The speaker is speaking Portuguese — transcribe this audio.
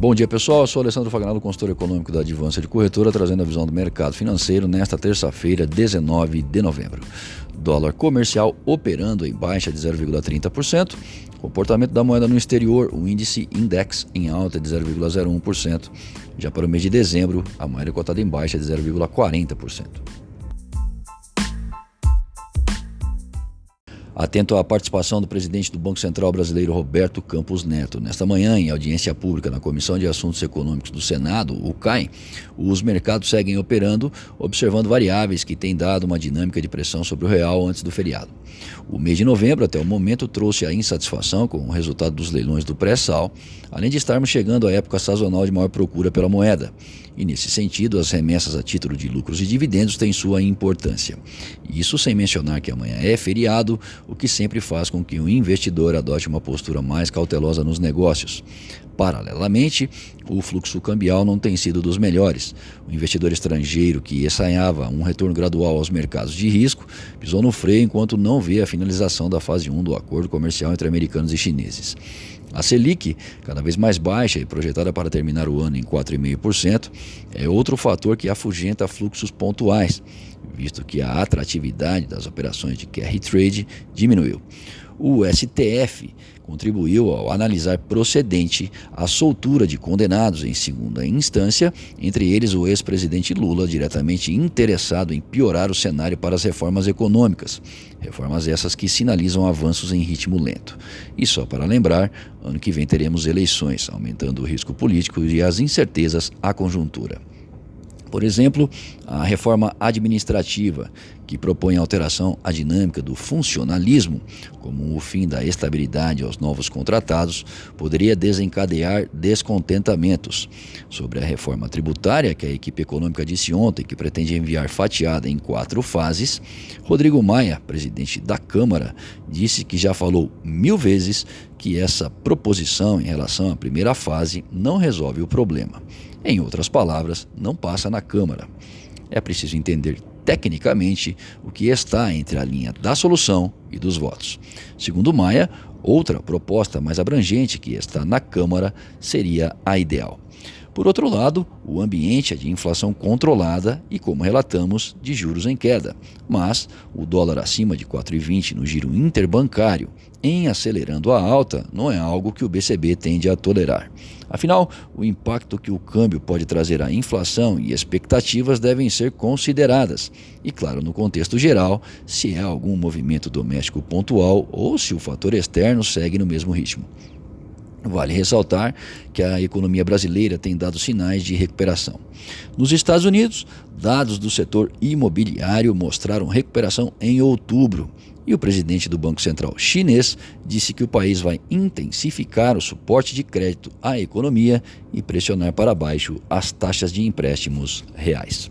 Bom dia pessoal, eu sou Alessandro Fagnado, consultor econômico da Advança de Corretora, trazendo a visão do mercado financeiro nesta terça-feira, 19 de novembro. Dólar comercial operando em baixa de 0,30%. Comportamento da moeda no exterior, o índice Index em alta de 0,01%. Já para o mês de dezembro, a moeda cotada em baixa de 0,40%. Atento à participação do presidente do Banco Central Brasileiro, Roberto Campos Neto. Nesta manhã, em audiência pública na Comissão de Assuntos Econômicos do Senado, o CAI, os mercados seguem operando, observando variáveis que têm dado uma dinâmica de pressão sobre o real antes do feriado. O mês de novembro, até o momento, trouxe a insatisfação com o resultado dos leilões do pré-sal, além de estarmos chegando à época sazonal de maior procura pela moeda. E nesse sentido, as remessas a título de lucros e dividendos têm sua importância. Isso sem mencionar que amanhã é feriado, o que sempre faz com que o investidor adote uma postura mais cautelosa nos negócios. Paralelamente, o fluxo cambial não tem sido dos melhores. O investidor estrangeiro que ensaiava um retorno gradual aos mercados de risco pisou no freio enquanto não vê a finalização da fase 1 do acordo comercial entre americanos e chineses. A Selic, cada vez mais baixa e projetada para terminar o ano em 4,5%, é outro fator que afugenta fluxos pontuais, visto que a atratividade das operações de carry trade diminuiu. O STF contribuiu ao analisar procedente a soltura de condenados em segunda instância, entre eles o ex-presidente Lula, diretamente interessado em piorar o cenário para as reformas econômicas. Reformas essas que sinalizam avanços em ritmo lento. E só para lembrar, ano que vem teremos eleições, aumentando o risco político e as incertezas à conjuntura. Por exemplo, a reforma administrativa, que propõe alteração à dinâmica do funcionalismo, como o fim da estabilidade aos novos contratados, poderia desencadear descontentamentos. Sobre a reforma tributária, que a equipe econômica disse ontem que pretende enviar fatiada em quatro fases, Rodrigo Maia, presidente da Câmara, disse que já falou mil vezes que essa proposição em relação à primeira fase não resolve o problema. Em outras palavras, não passa na Câmara. É preciso entender tecnicamente o que está entre a linha da solução e dos votos. Segundo Maia, outra proposta mais abrangente que está na Câmara seria a ideal. Por outro lado, o ambiente é de inflação controlada e, como relatamos, de juros em queda, mas o dólar acima de 4,20 no giro interbancário, em acelerando a alta, não é algo que o BCB tende a tolerar. Afinal, o impacto que o câmbio pode trazer à inflação e expectativas devem ser consideradas. E, claro, no contexto geral, se há algum movimento doméstico pontual ou se o fator externo segue no mesmo ritmo. Vale ressaltar que a economia brasileira tem dado sinais de recuperação. Nos Estados Unidos, dados do setor imobiliário mostraram recuperação em outubro. E o presidente do Banco Central chinês disse que o país vai intensificar o suporte de crédito à economia e pressionar para baixo as taxas de empréstimos reais.